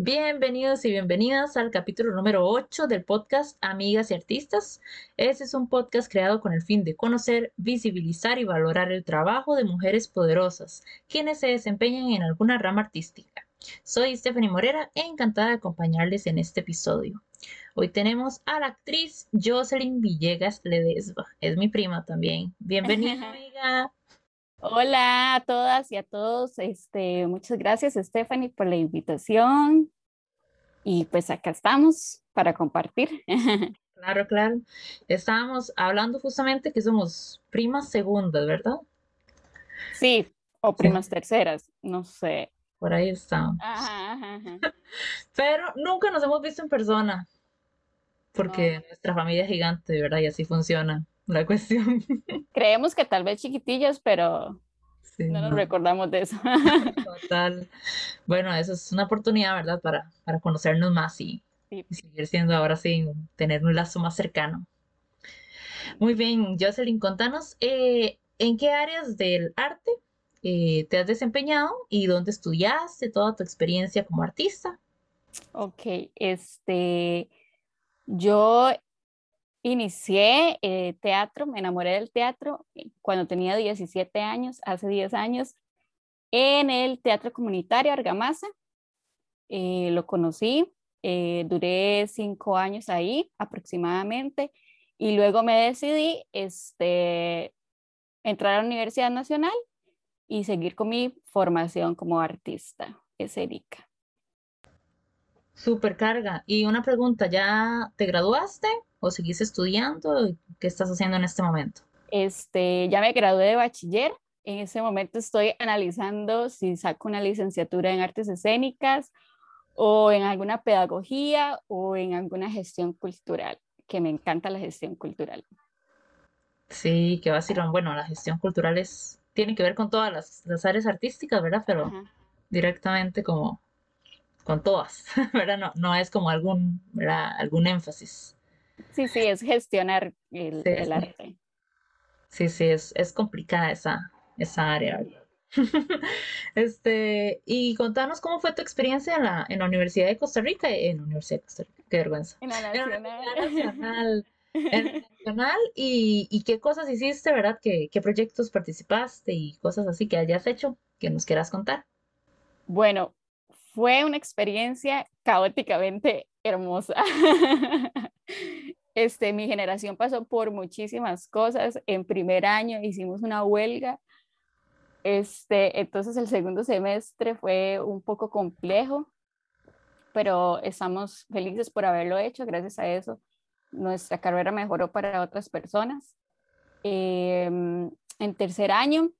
Bienvenidos y bienvenidas al capítulo número 8 del podcast Amigas y Artistas. Este es un podcast creado con el fin de conocer, visibilizar y valorar el trabajo de mujeres poderosas, quienes se desempeñan en alguna rama artística. Soy Stephanie Morera encantada de acompañarles en este episodio. Hoy tenemos a la actriz Jocelyn Villegas Ledesma. Es mi prima también. Bienvenida, amiga. Hola a todas y a todos. Este, muchas gracias, Stephanie, por la invitación. Y pues acá estamos para compartir. Claro, claro. Estábamos hablando justamente que somos primas segundas, ¿verdad? Sí, o primas terceras, no sé. Por ahí estamos. Pero nunca nos hemos visto en persona, porque nuestra familia es gigante, ¿verdad? Y así funciona la cuestión. Creemos que tal vez chiquitillas, pero no nos recordamos de eso. Total. Bueno, eso es una oportunidad, ¿verdad? Para, para conocernos más y, seguir siendo ahora sí, tener un lazo más cercano. Muy bien, Jocelyn, contanos, eh, ¿en qué áreas del arte eh, te has desempeñado y dónde estudiaste toda tu experiencia como artista? Ok, este, yo Inicié eh, teatro, me enamoré del teatro eh, cuando tenía 17 años, hace 10 años, en el Teatro Comunitario Argamasa. Eh, lo conocí, duré cinco años ahí aproximadamente y luego me decidí este, entrar a la Universidad Nacional y seguir con mi formación como artista escénica. Super carga. Y una pregunta, ¿ya te graduaste? o seguís estudiando? ¿Qué estás haciendo en este momento? Este, ya me gradué de bachiller. En ese momento estoy analizando si saco una licenciatura en artes escénicas o en alguna pedagogía o en alguna gestión cultural, que me encanta la gestión cultural. Sí, que va a ser, bueno, la gestión cultural es, tiene que ver con todas las, áreas artísticas, ¿verdad? Pero directamente como con todas, ¿verdad? No, no es como algún, ¿verdad? algún énfasis. Sí, sí, es gestionar el, arte. Sí, sí, es, es complicada esa, esa área. este, y contanos cómo fue tu experiencia en la, en la Universidad de Costa Rica, en la Universidad de Costa Rica, qué vergüenza. En la Nacional. En la Nacional, y, y, qué cosas hiciste, ¿verdad? ¿Qué, ¿Qué proyectos participaste y cosas así que hayas hecho que nos quieras contar? Bueno, fue una experiencia caóticamente hermosa. Este, mi generación pasó por muchísimas cosas. En primer año hicimos una huelga. Este, entonces el segundo semestre fue un poco complejo, pero estamos felices por haberlo hecho. Gracias a eso, nuestra carrera mejoró para otras personas. Em, en tercer año,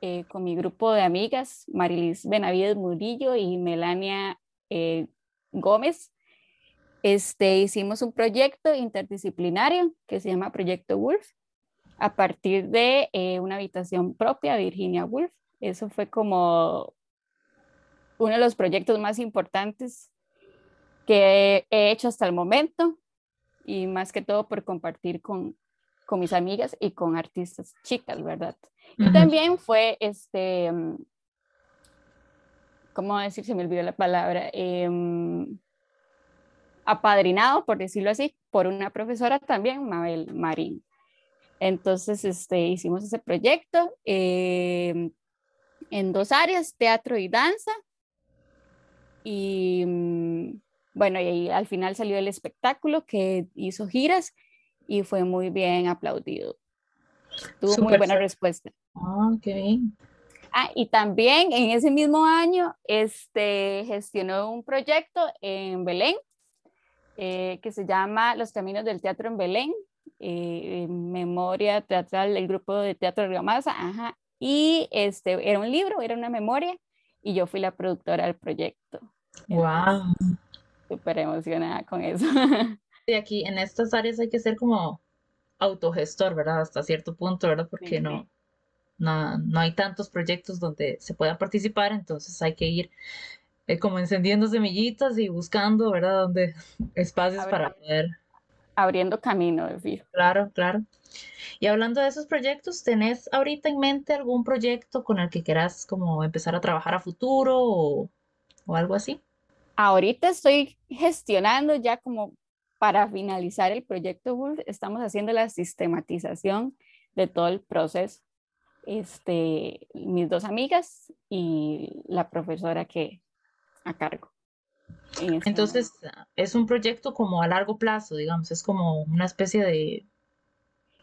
eh, con mi grupo de amigas, Marilis Benavides Murillo y Melania eh, Gómez, este, hicimos un proyecto interdisciplinario que se llama Proyecto Wolf a partir de eh, una habitación propia, Virginia Woolf. Eso fue como uno de los proyectos más importantes que he hecho hasta el momento y más que todo por compartir con, con mis amigas y con artistas chicas, ¿verdad? Y también fue, este, mm, ¿cómo decir? Se me olvidó la palabra. Eh, apadrinado, por decirlo así, por una profesora también, Mabel Marín. Entonces, este, hicimos ese proyecto eh, en dos áreas, teatro y danza. Y mm, bueno, y al final salió el espectáculo que hizo giras y fue muy bien aplaudido. Tuvo muy buena respuesta. Ah, qué bien. Ah, y también en ese mismo año este, gestionó un proyecto en Belén eh, que se llama Los Caminos del Teatro en Belén, eh, memoria teatral del grupo de Teatro de Gamasa, ajá, y este, era un libro, era una memoria, y yo fui la productora del proyecto. ¡Wow! Súper emocionada con eso. Y aquí en estas áreas hay que ser como autogestor, ¿verdad? Hasta cierto punto, ¿verdad? Porque no, no, no hay tantos proyectos donde se pueda participar, entonces hay que ir eh, como encendiendo semillitas y buscando, ¿verdad? Donde espacios para poder. Abriendo camino, decir. Claro, claro. Y hablando de esos proyectos, ¿tenés ahorita en mente algún proyecto con el que quieras como empezar a trabajar a futuro o, o algo así? ahorita estoy gestionando ya como para finalizar el proyecto Wolf, estamos haciendo la sistematización de todo el proceso. Este, mis dos amigas y la profesora que a cargo. Este Entonces, es un proyecto como a largo plazo, digamos, es como una especie de...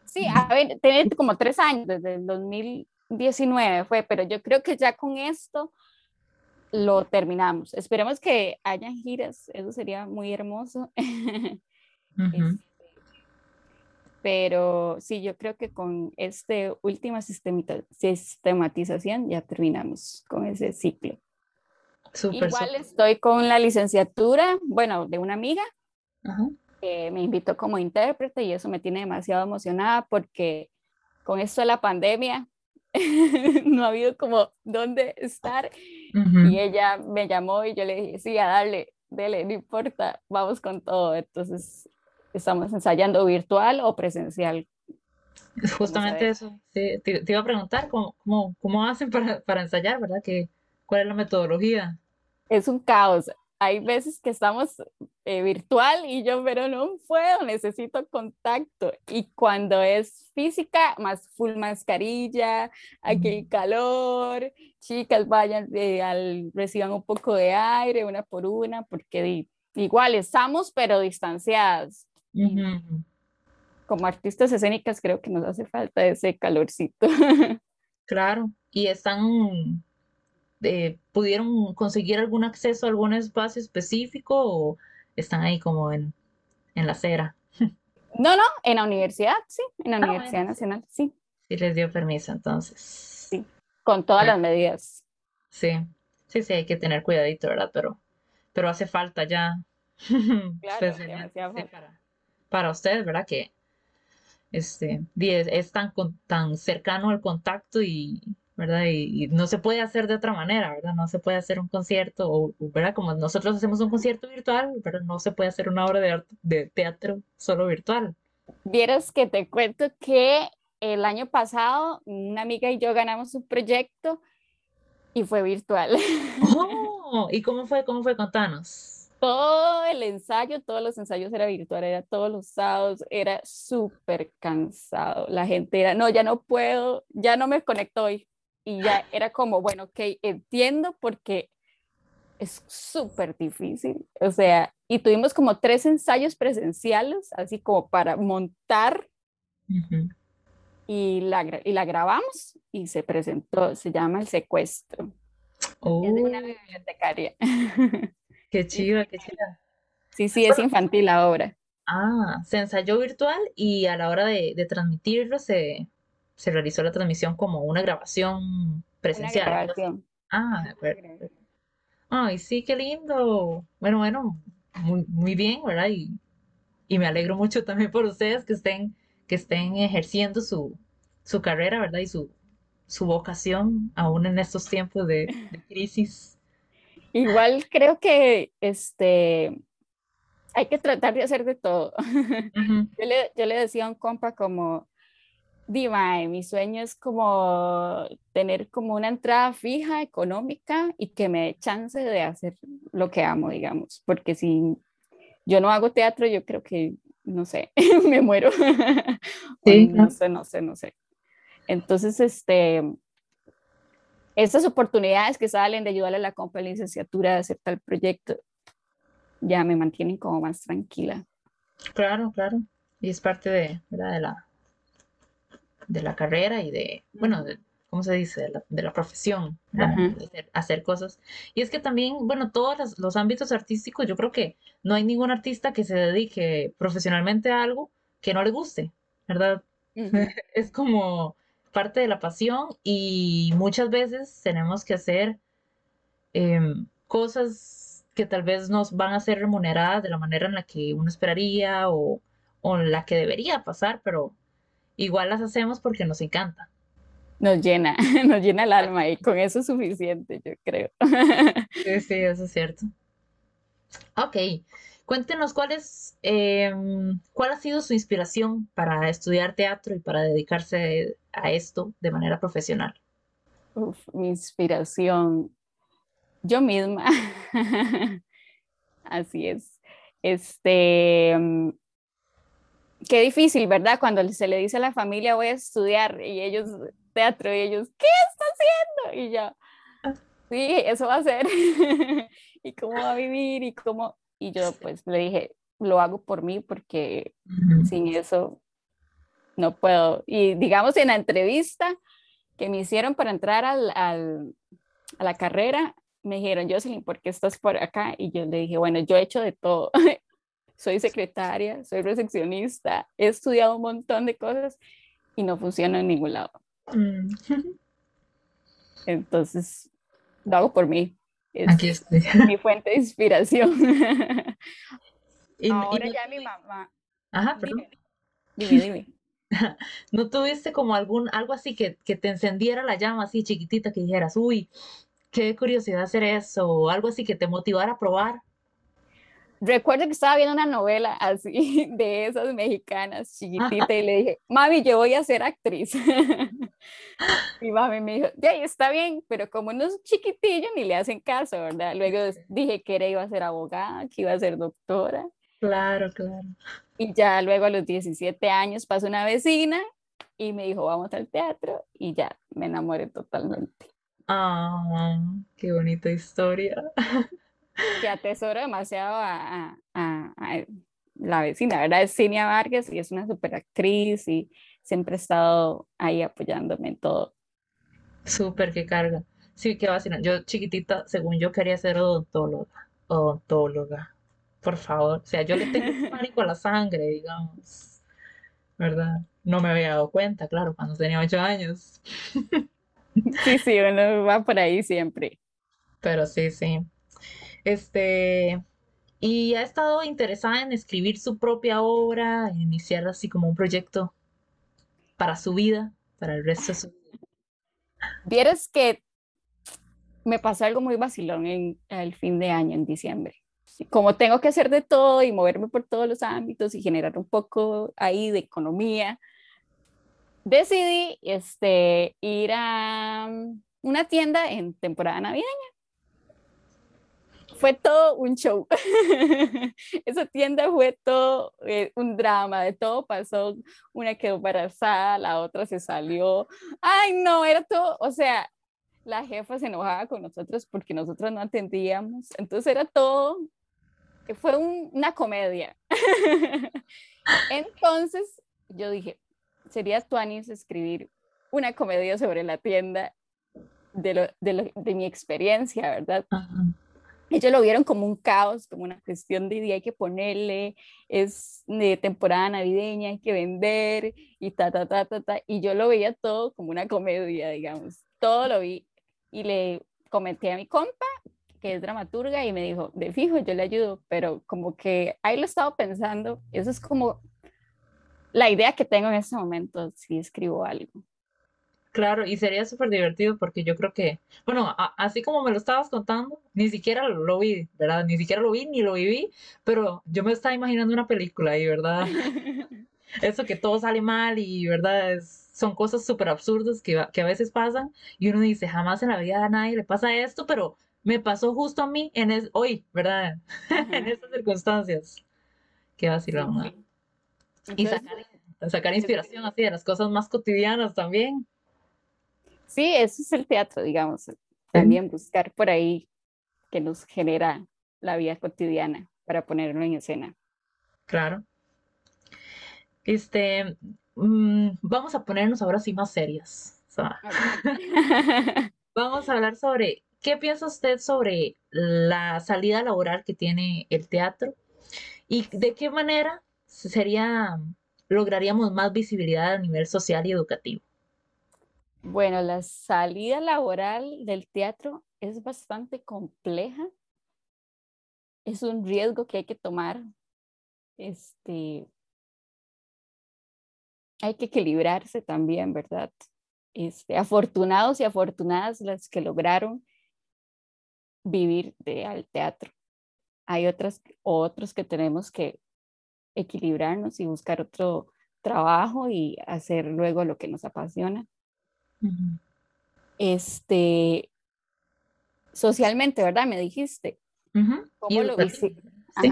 Sí, a ver, tiene como tres años, desde el 2019 fue, pero yo creo que ya con esto lo terminamos. Esperemos que haya giras, eso sería muy hermoso. Este, pero sí, yo creo que con esta última sistematización ya terminamos con ese ciclo. Igual estoy con la licenciatura, bueno, de una amiga que me invitó como intérprete y eso me tiene demasiado emocionada porque con esto de la pandemia no ha habido como dónde estar. Y ella me llamó y yo le dije, sí, a darle, dele, no importa, vamos con todo. Entonces, estamos ensayando virtual o presencial. Justamente eso, te, iba a preguntar cómo, cómo, cómo hacen para, para, ensayar, ¿verdad? Que, ¿Cuál es la metodología? Es un caos hay veces que estamos eh, virtual y yo, pero no puedo, necesito contacto. Y cuando es física, más full mascarilla, aquí el calor, chicas vayan, eh, al, reciban un poco de aire una por una, porque igual estamos, pero distanciadas. Como artistas escénicas creo que nos hace falta ese calorcito. Claro, y están pudieron conseguir algún acceso a algún espacio específico o están ahí como en, en la acera? No, no, en la universidad, sí, en la ah, Universidad Nacional, sí. Sí les dio permiso entonces. Sí, con todas las medidas. Sí, sí, sí, hay que tener cuidadito, ¿verdad? Pero, pero hace falta ya. Claro, para, para ustedes, ¿verdad? Que este, es, es tan, tan cercano el contacto y, ¿verdad? Y, no se puede hacer de otra manera, ¿verdad? No se puede hacer un concierto, o, ¿verdad? Como nosotros hacemos un concierto virtual, pero no se puede hacer una obra de, de teatro solo virtual. Vieras que te cuento que el año pasado una amiga y yo ganamos un proyecto y fue virtual. Oh, ¿Y cómo fue? ¿Cómo fue? Contanos. Todo el ensayo, todos los ensayos era virtual, era todos los sábados, era súper cansado. La gente era, no, ya no puedo, ya no me conecto hoy, y ya era como, bueno, ok, entiendo porque es súper difícil, o sea, y tuvimos como tres ensayos presenciales, así como para montar, y, la, y la grabamos y se presentó, se llama El Secuestro. Oh. Es de una oh. bibliotecaria. Qué chiva, qué chiva. Sí, sí, es infantil la obra. Ah, se ensayó virtual y a la hora de, de transmitirlo se, se realizó la transmisión como una grabación presencial. Una grabación. Ah, de acuerdo. Ay, sí, qué lindo. Bueno, bueno, muy, muy bien, ¿verdad? Y, y, me alegro mucho también por ustedes que estén, que estén ejerciendo su, su carrera, ¿verdad? Y su, su vocación aún en estos tiempos de, crisis. Igual creo que este hay que tratar de hacer de todo. yo, le, yo le decía a un compa como Diva, mi sueño es como tener como una entrada fija, económica y que me dé chance de hacer lo que amo, digamos, porque si yo no hago teatro, yo creo que, no sé, me muero. Sí, no sé, no sé, no sé. Entonces, este, estas oportunidades que salen de ayudarle a la compa de licenciatura a hacer tal proyecto, ya me mantienen como más tranquila. Claro, claro. Y es parte de, de la de la carrera y de, bueno, de, ¿cómo se dice? De la, profesión, hacer, cosas. Y es que también, bueno, todos los, ámbitos artísticos, yo creo que no hay ningún artista que se dedique profesionalmente a algo que no le guste, ¿verdad? es como parte de la pasión y muchas veces tenemos que hacer em, cosas que tal vez nos van a ser remuneradas de la manera en la que uno esperaría o, o en la que debería pasar, pero igual las hacemos porque nos encanta. Nos llena, nos llena el alma y con eso es suficiente, yo creo. Sí, sí, eso es cierto. Ok, cuéntenos cuál es, em, cuál ha sido su inspiración para estudiar teatro y para dedicarse a esto de manera profesional. Uf, mi inspiración, yo misma. Así es. Este, mm, qué difícil, ¿verdad? Cuando se le dice a la familia voy a estudiar y ellos teatro y ellos, ¿qué está haciendo? Y yo, ah. sí, eso va a ser. ¿Y cómo va a vivir? Y cómo, y yo pues le dije, lo hago por mí porque sin eso no puedo. Y digamos en la entrevista que me hicieron para entrar al, al, a la carrera, me dijeron, Jocelyn, ¿por qué estás por acá? Y yo le dije, bueno, yo he hecho de todo. soy secretaria, soy recepcionista, he estudiado un montón de cosas y no funciona en ningún lado. Mm. Entonces, lo hago por mí. Es Aquí estoy. mi fuente de inspiración. Ahora ya mi mamá. Ajá, perdón. Dime, dime. ¿No tuviste como algún, algo así que, que te encendiera la llama así chiquitita que dijeras, uy, qué curiosidad hacer eso, o algo así que te motivara a probar? Recuerdo que estaba viendo una novela así de esas mexicanas chiquitita y le dije, mami, yo voy a ser actriz. y mami me dijo, ya, está bien, pero como no es chiquitillo, ni le hacen caso, ¿verdad? Luego dije que era, iba a ser abogada, que iba a ser doctora. Claro, claro. Y ya luego a los 17 años pasó una vecina y me dijo, vamos al teatro y ya me enamoré totalmente. Ah, qué bonita historia. que atesoro demasiado a, la vecina, ¿verdad? Es Cinia Vargas y es una super actriz y siempre ha estado ahí apoyándome en todo. Súper, qué carga. Sí, qué vacina. Yo chiquitita, según yo, quería ser odontóloga. Odontóloga, por favor. O sea, yo le tengo pánico a la sangre, digamos. ¿Verdad? No me había dado cuenta, claro, cuando tenía ocho años. Sí, sí, uno va por ahí siempre. Pero sí, sí. Este, y ha estado interesada en escribir su propia obra, en iniciar así como un proyecto para su vida, para el resto de su vida. Vieres que me pasó algo muy vacilón en el fin de año, en diciembre. Como tengo que hacer de todo y moverme por todos los ámbitos y generar un poco ahí de economía, decidí este, ir a una tienda en temporada navideña fue todo un show. Esa tienda fue todo eh, un drama, de todo pasó. Una quedó embarazada, la otra se salió. Ay, no, era todo, o sea, la jefa se enojaba con nosotros porque nosotros no atendíamos. Entonces era todo, fue una comedia. Entonces yo dije, sería Tuanis escribir una comedia sobre la tienda de, lo, de, de mi experiencia, ¿verdad? Ellos lo vieron como un caos, como una cuestión de día hay que ponerle, es de temporada navideña, hay que vender y ta, ta, ta, ta, ta. Y yo lo veía todo como una comedia, digamos. Todo lo vi y le comenté a mi compa, que es dramaturga, y me dijo, de fijo, yo le ayudo, pero como que ahí lo he estado pensando, eso es como la idea que tengo en este momento, si escribo algo. Claro, y sería súper divertido porque yo creo que, bueno, así como me lo estabas contando, ni siquiera lo, vi, ¿verdad? Ni siquiera lo vi ni lo viví, pero yo me estaba imaginando una película ahí, ¿verdad? Eso que todo sale mal y, ¿verdad? son cosas súper absurdas que, que a veces pasan y uno dice, jamás en la vida a nadie le pasa esto, pero me pasó justo a mí en es, hoy, ¿verdad? en estas circunstancias. Qué vacilón, Y sacar, sacar inspiración así de las cosas más cotidianas también. Sí, eso es el teatro, digamos. También buscar por ahí que nos genera la vida cotidiana para ponerlo en escena. Claro. Este, mm, vamos a ponernos ahora sí más serias. vamos a hablar sobre qué piensa usted sobre la salida laboral que tiene el teatro y de qué manera sería lograríamos más visibilidad a nivel social y educativo. Bueno, la salida laboral del teatro es bastante compleja. Es un riesgo que hay que tomar. Este, hay que equilibrarse también, ¿verdad? Este, afortunados y afortunadas las que lograron vivir de al teatro. Hay otras otros que tenemos que equilibrarnos y buscar otro trabajo y hacer luego lo que nos apasiona. Este, socialmente, ¿verdad? Me dijiste. ¿Cómo, lo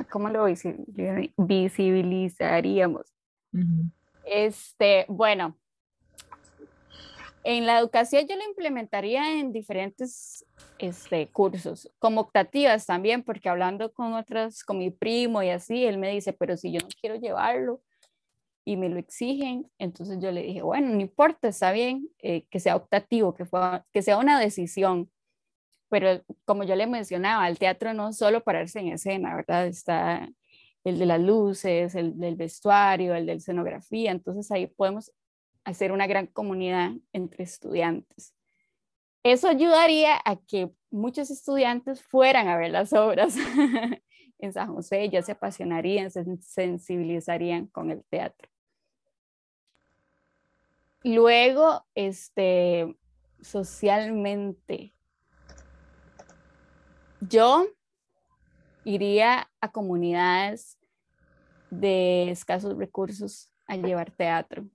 ¿Cómo lo visibilizaríamos? Este, bueno, en la educación yo lo implementaría en diferentes este, cursos, como optativas también, porque hablando con otras, con mi primo y así, él me dice, pero si yo no quiero llevarlo y me lo exigen, entonces yo le dije, bueno, no importa, está bien eh, que sea optativo, que, que sea una decisión, pero como yo le mencionaba, el teatro no es solo pararse en escena, ¿verdad? Está el de las luces, el del vestuario, el de escenografía, entonces ahí podemos hacer una gran comunidad entre estudiantes. Eso ayudaría a que muchos estudiantes fueran a ver las obras en San José, ya se apasionarían, se sensibilizarían con el teatro. Luego, este, socialmente, yo iría a comunidades de escasos recursos a llevar teatro.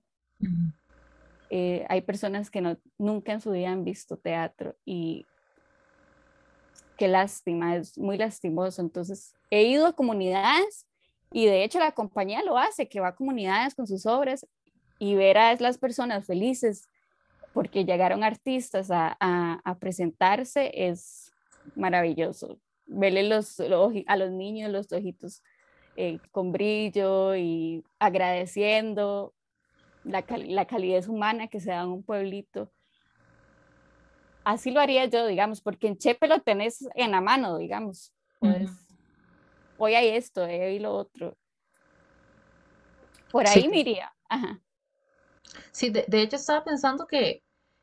Eh, hay personas que no, nunca en su vida han visto teatro y qué lástima, es muy lastimoso. Entonces, he ido a comunidades y de hecho la compañía lo hace, que va a comunidades con sus obras y ver a las personas felices porque llegaron artistas a, a presentarse es maravilloso verle los, a los niños los ojitos eh, con brillo y agradeciendo la, la, calidez humana que se da en un pueblito. Así lo haría yo, digamos, porque en Chepe lo tenés en la mano, digamos. Hoy hay esto, hoy hay lo otro. Por ahí sí. Ajá. Sí, de, de hecho estaba pensando que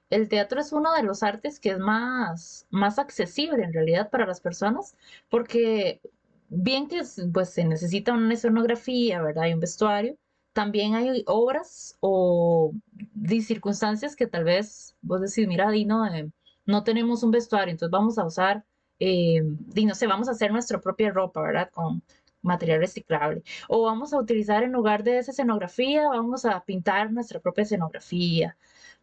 el teatro es uno de los artes que es más, más accesible en realidad para las personas, porque bien que pues, se necesita una escenografía, ¿verdad? Y un vestuario, también hay obras o circunstancias que tal vez vos decís, mira, Dino, eh, no tenemos un vestuario, entonces vamos a usar, eh, no sé, vamos a hacer nuestra propia ropa, ¿verdad? Con material reciclable. O vamos a utilizar en lugar de esa escenografía, vamos a pintar nuestra propia escenografía.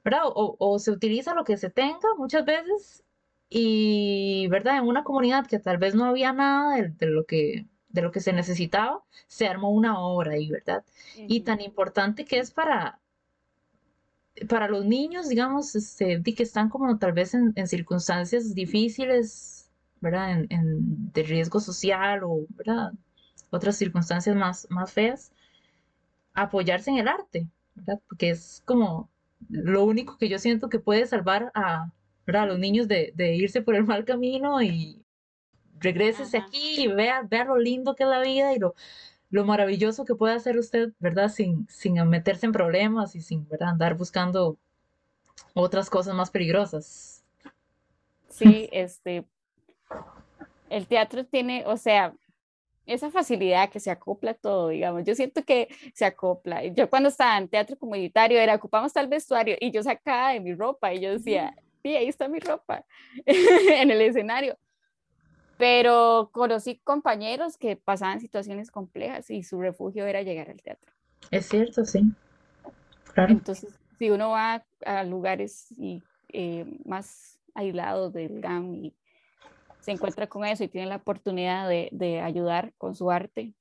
¿verdad? O, se utiliza lo que se tenga muchas veces y, ¿verdad? En una comunidad que tal vez no había nada de, lo, que, de lo que se necesitaba, se armó una obra ahí, ¿verdad? Y tan importante que es para, para los niños, digamos, este, que están como tal vez en, circunstancias difíciles, ¿verdad? En, de riesgo social o, ¿verdad? Otras circunstancias más, más feas, apoyarse en el arte, ¿verdad? Porque es como lo único que yo siento que puede salvar a, los niños de, irse por el mal camino y regrésese aquí y vea, vea lo lindo que es la vida y lo, lo maravilloso que puede hacer usted, ¿verdad? Sin, sin meterse en problemas y sin, ¿verdad? Andar buscando otras cosas más peligrosas. Sí, este, el teatro tiene, o sea, esa facilidad que se acopla todo, digamos. Yo siento que se acopla. Yo cuando estaba en teatro comunitario era ocupamos tal vestuario y yo sacaba de mi ropa y yo decía, sí, ahí está mi ropa en el escenario. Pero conocí compañeros que pasaban situaciones complejas y su refugio era llegar al teatro. Es cierto, sí. Claro. Entonces, si uno va a lugares y, eh, más aislados del GAM y se encuentra con eso y tiene la oportunidad de, ayudar con su arte.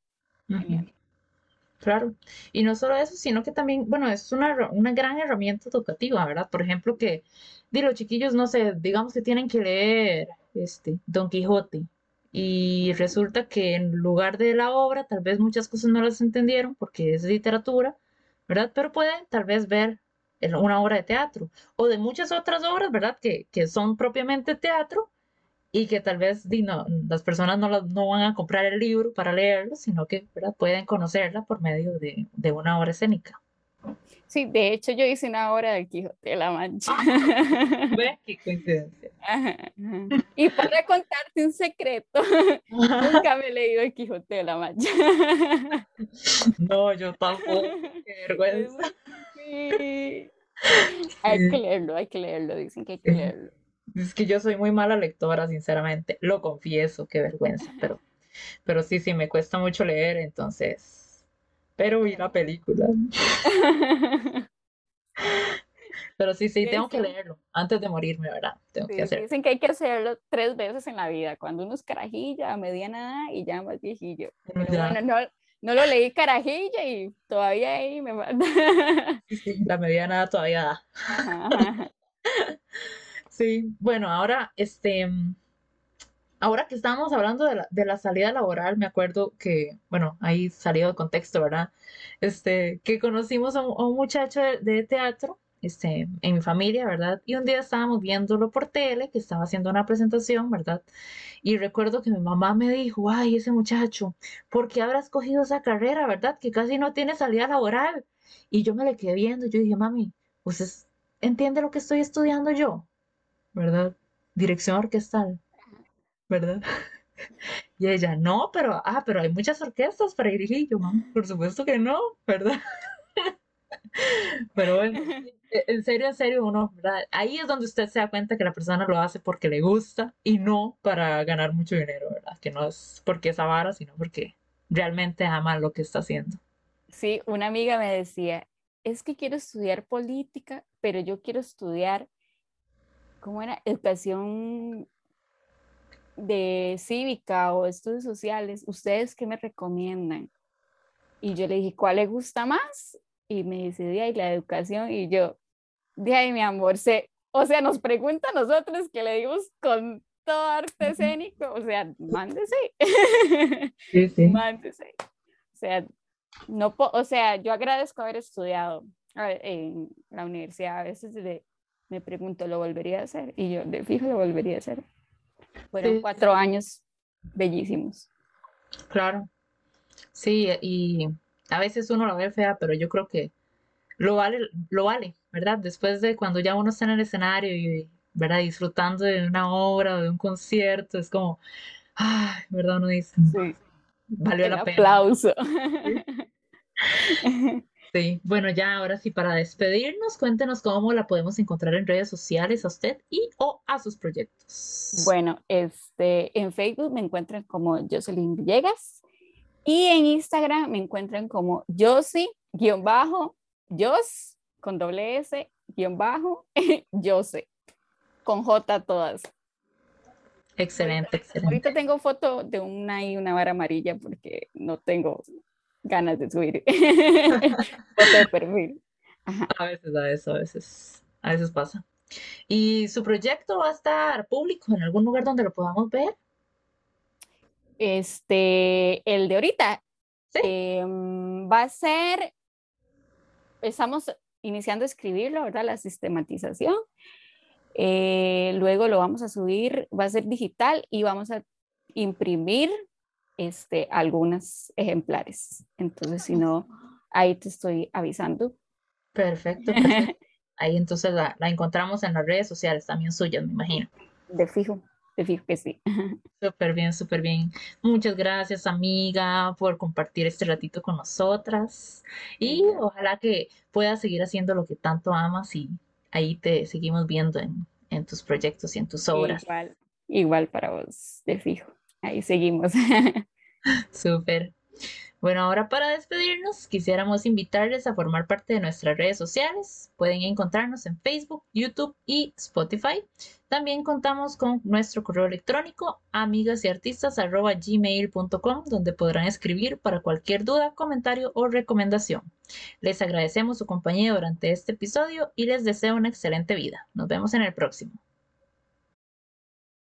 Claro, y no solo eso, sino que también, bueno, es una, una gran herramienta educativa, ¿verdad? Por ejemplo, que de los chiquillos, no sé, digamos que tienen que leer este, Don Quijote y resulta que en lugar de la obra, tal vez muchas cosas no las entendieron porque es literatura, ¿verdad? Pero pueden tal vez ver una obra de teatro o de muchas otras obras, ¿verdad? Que, que son propiamente teatro y que tal vez las personas no, no van a comprar el libro para leerlo, sino que pueden conocerla por medio de, de, una obra escénica. Sí, de hecho yo hice una obra del Quijote de la Mancha. ¿Ves qué coincidencia? Y para contarte un secreto, nunca me he leído el Quijote de la Mancha. No, yo tampoco, qué vergüenza. Sí. Hay que leerlo, hay que leerlo, dicen que hay que leerlo. Es que yo soy muy mala lectora, sinceramente, lo confieso, qué vergüenza, pero, pero sí, sí, me cuesta mucho leer, entonces, pero vi la película. Pero sí, sí, tengo que leerlo antes de morirme, ¿verdad? Tengo que hacerlo. Dicen que hay que hacerlo tres veces en la vida, cuando uno es carajilla, mediana y ya más viejillo. Pero bueno, no, no lo leí carajilla y todavía ahí me falta. Sí, la mediana todavía da. Sí, bueno, ahora, este, ahora que estábamos hablando de la, de la salida laboral, me acuerdo que, bueno, ahí salió de contexto, ¿verdad? Este, que conocimos a un, muchacho de teatro este, en mi familia, ¿verdad? Y un día estábamos viéndolo por tele, que estaba haciendo una presentación, ¿verdad? Y recuerdo que mi mamá me dijo, ay, ese muchacho, ¿por qué habrá escogido esa carrera, verdad? Que casi no tiene salida laboral. Y yo me le quedé viendo, yo dije, mami, ¿usted entiende lo que estoy estudiando yo? ¿Verdad? Dirección orquestal, ¿verdad? Y ella, no, pero, ah, pero hay muchas orquestas para dirigir. Yo, mami, por supuesto que no, ¿verdad? Pero bueno, en serio, en serio, uno, ahí es donde usted se da cuenta que la persona lo hace porque le gusta y no para ganar mucho dinero, ¿verdad? Que no es porque es avara, sino porque realmente ama lo que está haciendo. Sí, una amiga me decía, es que quiero estudiar política, pero yo quiero estudiar, ¿cómo era? Educación de cívica o estudios sociales. ¿Ustedes qué me recomiendan? Y yo le dije, ¿cuál le gusta más? y me dice, de ahí la educación, y yo, de ahí mi amor, se, o sea, nos pregunta a nosotros que le dimos con todo arte escénico, o sea, mándese, sí, sí. mándese, o sea, no, o sea, yo agradezco haber estudiado en la universidad, a veces me pregunto, ¿lo volvería a hacer? Y yo, de fijo, lo volvería a hacer. Fueron cuatro años bellísimos. Claro, sí, y a veces uno la ve fea, pero yo creo que lo vale, lo vale, ¿verdad? Después de cuando ya uno está en el escenario y, ¿verdad? Disfrutando de una obra o de un concierto, es como, ay, ¿verdad? Uno dice, sí. valió la pena. aplauso. ¿Sí? bueno, ya ahora sí, para despedirnos, cuéntenos cómo la podemos encontrar en redes sociales a usted y o a sus proyectos. Bueno, este, en Facebook me encuentran como Jocelyn Villegas y en Instagram me encuentran como Josie, guion bajo, Jos, con doble S, guion bajo, Jose, con J todas. Excelente, excelente. Ahorita tengo foto de una y una vara amarilla porque no tengo ganas de subir foto de perfil. A veces, a veces, a veces, a veces pasa. ¿Y su proyecto va a estar público en algún lugar donde lo podamos ver? Este, el de ahorita em, va a ser, estamos iniciando a escribirlo, ¿verdad? La sistematización. Eh, luego lo vamos a subir, va a ser digital y vamos a imprimir este, algunos ejemplares. Entonces, si no, ahí te estoy avisando. Perfecto. Ahí entonces la, la, encontramos en las redes sociales también suyas, me imagino. De fijo. Te fijo que sí. Súper bien, súper bien. Muchas gracias, amiga, por compartir este ratito con nosotras. Y ojalá que puedas seguir haciendo lo que tanto amas y ahí te seguimos viendo en, en tus proyectos y en tus obras. Igual, igual para vos, de fijo. Ahí seguimos. Súper. Bueno, ahora para despedirnos, quisiéramos invitarles a formar parte de nuestras redes sociales. Pueden encontrarnos en Facebook, YouTube y Spotify. También contamos con nuestro correo electrónico amigasyartistas.gmail.com donde podrán escribir para cualquier duda, comentario o recomendación. Les agradecemos su compañía durante este episodio y les deseo una excelente vida. Nos vemos en el próximo.